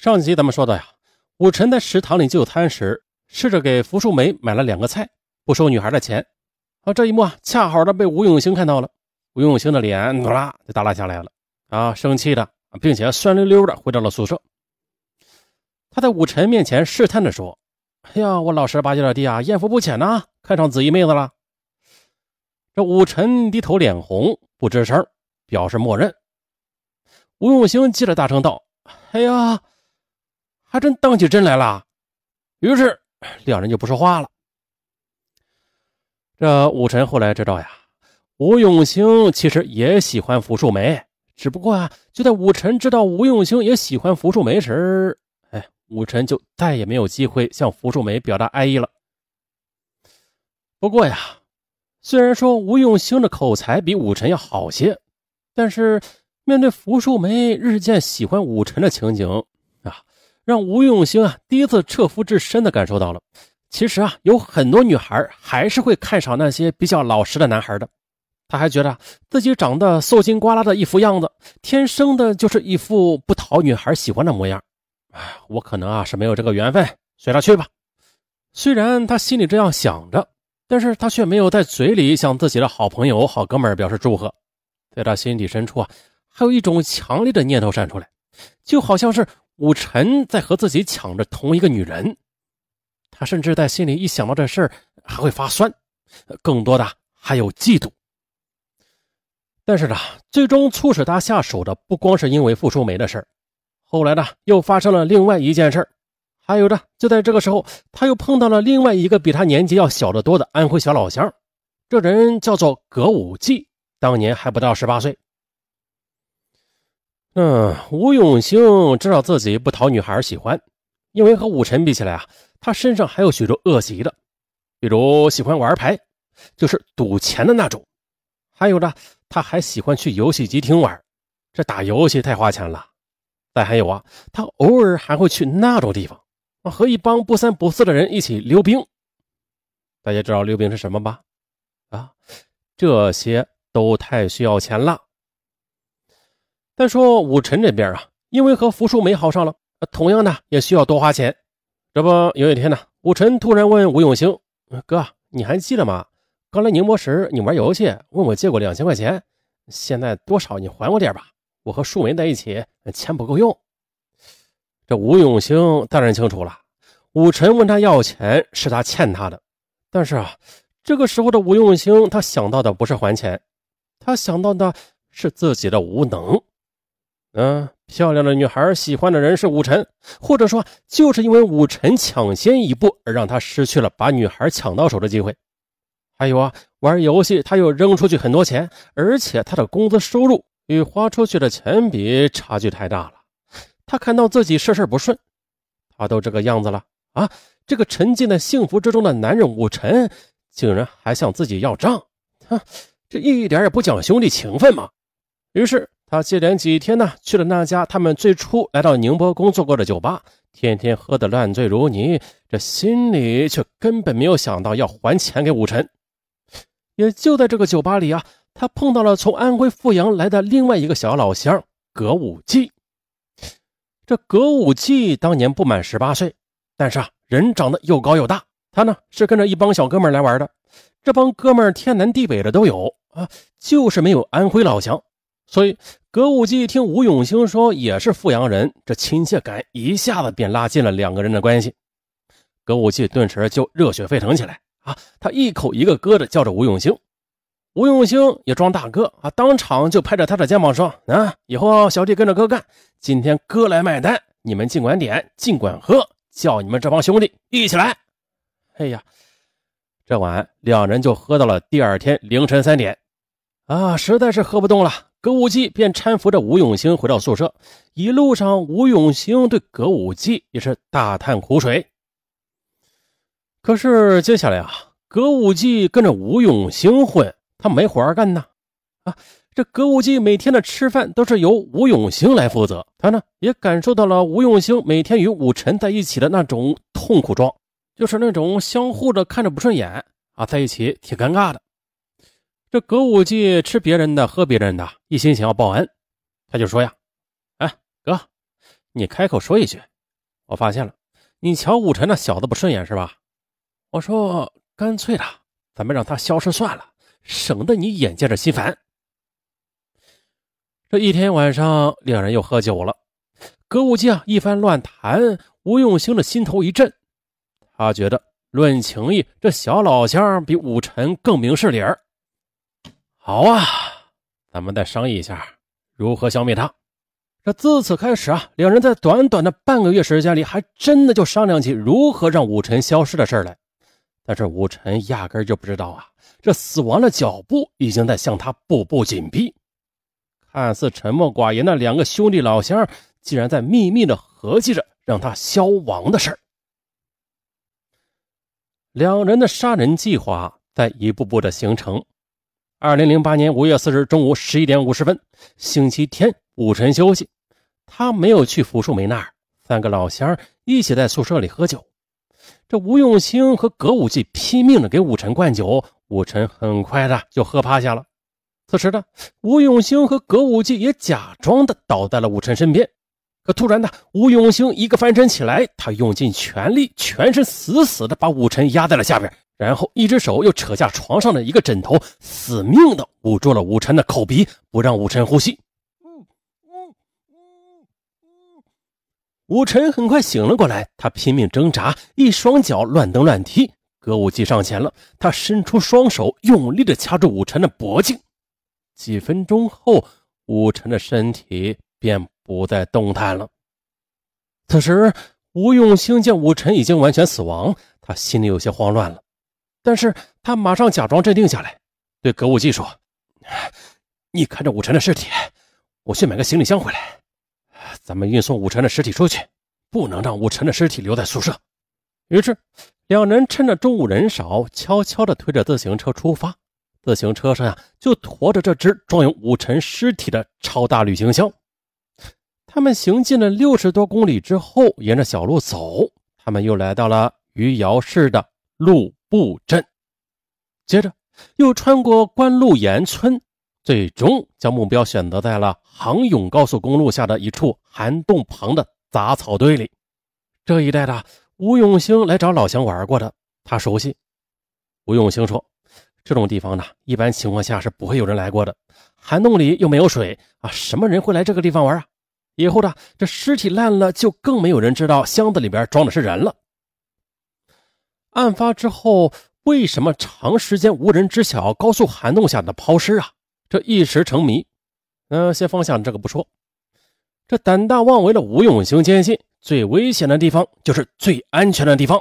上集咱们说到呀，武晨在食堂里就餐时，试着给福树梅买了两个菜，不收女孩的钱。啊，这一幕啊，恰好的被吴永兴看到了。吴永兴的脸啦就耷拉下来了，啊，生气的，并且酸溜溜的回到了宿舍。他在武晨面前试探着说：“哎呀，我老实巴交的弟啊，艳福不浅呐，看上紫衣妹子了。”这武晨低头脸红，不吱声，表示默认。吴永兴接着大声道：“哎呀！”还真当起真来了，于是两人就不说话了。这武臣后来知道呀，吴永兴其实也喜欢福树梅，只不过啊，就在武臣知道吴永兴也喜欢福树梅时，哎，武臣就再也没有机会向福树梅表达爱意了。不过呀，虽然说吴永兴的口才比武臣要好些，但是面对福寿梅日渐喜欢武臣的情景。让吴永兴啊第一次彻肤至深的感受到了，其实啊有很多女孩还是会看上那些比较老实的男孩的。他还觉得自己长得瘦金瓜拉的一副样子，天生的就是一副不讨女孩喜欢的模样。哎，我可能啊是没有这个缘分，随他去吧。虽然他心里这样想着，但是他却没有在嘴里向自己的好朋友、好哥们表示祝贺。在他心底深处啊，还有一种强烈的念头闪出来，就好像是。武臣在和自己抢着同一个女人，他甚至在心里一想到这事儿还会发酸，更多的还有嫉妒。但是呢，最终促使他下手的不光是因为傅淑梅的事儿，后来呢又发生了另外一件事儿，还有的就在这个时候，他又碰到了另外一个比他年纪要小得多的安徽小老乡，这人叫做葛武季，当年还不到十八岁。嗯，吴永兴知道自己不讨女孩喜欢，因为和武臣比起来啊，他身上还有许多恶习的，比如喜欢玩牌，就是赌钱的那种；还有呢，他还喜欢去游戏机厅玩，这打游戏太花钱了。再还有啊，他偶尔还会去那种地方，和一帮不三不四的人一起溜冰。大家知道溜冰是什么吧？啊，这些都太需要钱了。再说武臣这边啊，因为和福淑梅好上了，同样呢也需要多花钱。这不有一天呢，武臣突然问吴永兴：“哥，你还记得吗？刚来宁波时你玩游戏问我借过两千块钱，现在多少你还我点吧？我和淑梅在一起，钱不够用。”这吴永兴当然清楚了，武臣问他要钱是他欠他的。但是啊，这个时候的吴永兴他想到的不是还钱，他想到的是自己的无能。嗯，漂亮的女孩喜欢的人是武晨，或者说就是因为武晨抢先一步而让他失去了把女孩抢到手的机会。还有啊，玩游戏他又扔出去很多钱，而且他的工资收入与花出去的钱比差距太大了。他看到自己事事不顺，他都这个样子了啊，这个沉浸在幸福之中的男人武晨竟然还向自己要账，哼，这一点也不讲兄弟情分嘛。于是。他接连几天呢，去了那家他们最初来到宁波工作过的酒吧，天天喝得烂醉如泥，这心里却根本没有想到要还钱给武臣。也就在这个酒吧里啊，他碰到了从安徽阜阳来的另外一个小老乡葛武季。这葛武季当年不满十八岁，但是啊，人长得又高又大。他呢是跟着一帮小哥们来玩的，这帮哥们天南地北的都有啊，就是没有安徽老乡。所以，葛武季一听吴永兴说也是阜阳人，这亲切感一下子便拉近了两个人的关系。葛武季顿时就热血沸腾起来啊！他一口一个哥的叫着吴永兴，吴永兴也装大哥啊，当场就拍着他的肩膀说：“啊，以后小弟跟着哥干，今天哥来买单，你们尽管点，尽管喝，叫你们这帮兄弟一起来。”哎呀，这晚两人就喝到了第二天凌晨三点，啊，实在是喝不动了。葛武季便搀扶着吴永兴回到宿舍，一路上，吴永兴对葛武季也是大叹苦水。可是接下来啊，葛武季跟着吴永兴混，他没活干呢。啊，这葛武季每天的吃饭都是由吴永兴来负责，他呢也感受到了吴永兴每天与武臣在一起的那种痛苦状，就是那种相互的看着不顺眼啊，在一起挺尴尬的。这葛武季吃别人的，喝别人的，一心想要报恩，他就说呀：“哎，哥，你开口说一句，我发现了，你瞧武臣那小子不顺眼是吧？我说干脆了，咱们让他消失算了，省得你眼见着心烦。这一天晚上，两人又喝酒了。歌舞伎啊，一番乱谈，吴永兴的心头一震，他觉得论情义，这小老乡比武臣更明事理儿。好啊，咱们再商议一下如何消灭他。这自此开始啊，两人在短短的半个月时间里，还真的就商量起如何让武臣消失的事来。但是武臣压根就不知道啊，这死亡的脚步已经在向他步步紧逼。看似沉默寡言的两个兄弟老乡，竟然在秘密的合计着让他消亡的事儿。两人的杀人计划在一步步的形成。二零零八年五月四日中午十一点五十分，星期天，武晨休息，他没有去福树梅那儿。三个老乡一起在宿舍里喝酒。这吴永兴和葛武继拼命的给武晨灌酒，武晨很快的就喝趴下了。此时呢，吴永兴和葛武继也假装的倒在了武晨身边。可突然呢，吴永兴一个翻身起来，他用尽全力，全身死死的把武晨压在了下边，然后一只手又扯下床上的一个枕头，死命的捂住了武晨的口鼻，不让武晨呼吸。武晨很快醒了过来，他拼命挣扎，一双脚乱蹬乱踢。歌舞伎上前了，他伸出双手，用力的掐住武晨的脖颈。几分钟后，武晨的身体便不再动弹了。此时，吴永兴见武晨已经完全死亡，他心里有些慌乱了，但是他马上假装镇定下来，对歌舞伎说：“你看着武晨的尸体，我去买个行李箱回来。”咱们运送武晨的尸体出去，不能让武晨的尸体留在宿舍。于是，两人趁着中午人少，悄悄地推着自行车出发。自行车上呀，就驮着这只装有武晨尸体的超大旅行箱。他们行进了六十多公里之后，沿着小路走，他们又来到了余姚市的路布阵，接着又穿过关路岩村。最终将目标选择在了杭甬高速公路下的一处涵洞旁的杂草堆里。这一带的吴永兴来找老乡玩过的，他熟悉。吴永兴说：“这种地方呢，一般情况下是不会有人来过的。涵洞里又没有水啊，什么人会来这个地方玩啊？以后的这尸体烂了，就更没有人知道箱子里边装的是人了。”案发之后，为什么长时间无人知晓高速涵洞下的抛尸啊？这一时成谜，嗯，先放下这个不说。这胆大妄为的吴永兴坚信，最危险的地方就是最安全的地方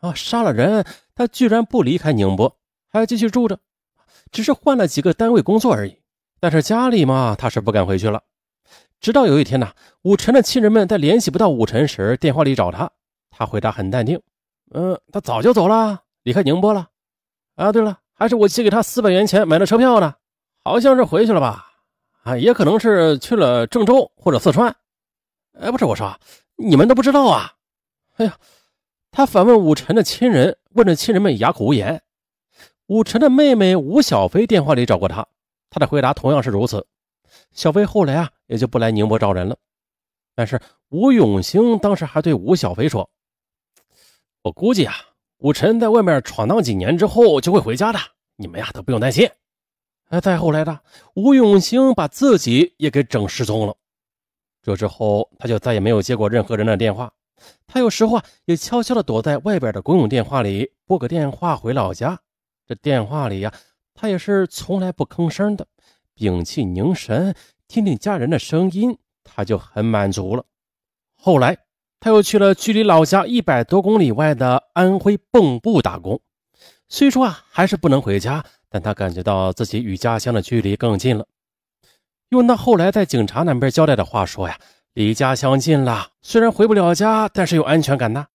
啊！杀了人，他居然不离开宁波，还继续住着，只是换了几个单位工作而已。但是家里嘛，他是不敢回去了。直到有一天呢，武晨的亲人们在联系不到武晨时，电话里找他，他回答很淡定：“嗯，他早就走了，离开宁波了。啊，对了，还是我寄给他四百元钱买的车票呢。”好像是回去了吧，啊，也可能是去了郑州或者四川。哎，不是，我说你们都不知道啊。哎呀，他反问武晨的亲人，问着亲人们哑口无言。武晨的妹妹吴小飞电话里找过他，他的回答同样是如此。小飞后来啊，也就不来宁波找人了。但是吴永兴当时还对吴小飞说：“我估计啊，武晨在外面闯荡几年之后就会回家的，你们呀都不用担心。”哎，再后来的吴永兴把自己也给整失踪了。这之后，他就再也没有接过任何人的电话。他有时候啊，也悄悄地躲在外边的公用电话里拨个电话回老家。这电话里呀，他也是从来不吭声的，屏气凝神，听听家人的声音，他就很满足了。后来，他又去了距离老家一百多公里外的安徽蚌埠打工。虽说啊，还是不能回家。但他感觉到自己与家乡的距离更近了。用他后来在警察那边交代的话说呀，离家乡近了，虽然回不了家，但是有安全感呐。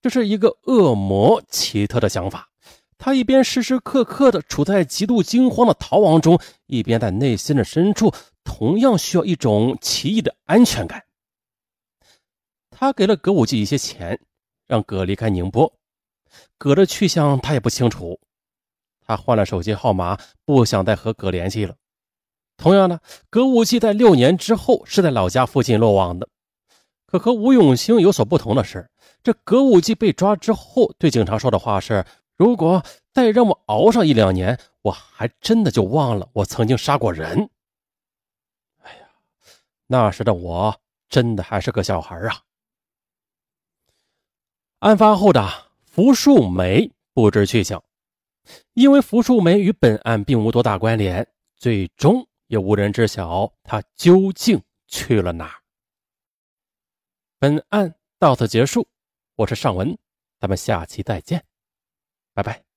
这是一个恶魔奇特的想法。他一边时时刻刻的处在极度惊慌的逃亡中，一边在内心的深处同样需要一种奇异的安全感。他给了葛武记一些钱，让葛离开宁波。葛的去向他也不清楚。他换了手机号码，不想再和葛联系了。同样的，葛武继在六年之后是在老家附近落网的。可和吴永兴有所不同的是，这葛武基被抓之后，对警察说的话是：“如果再让我熬上一两年，我还真的就忘了我曾经杀过人。”哎呀，那时的我真的还是个小孩啊！案发后的福树梅不知去向，因为福树梅与本案并无多大关联，最终也无人知晓她究竟去了哪儿。本案到此结束，我是尚文，咱们下期再见，拜拜。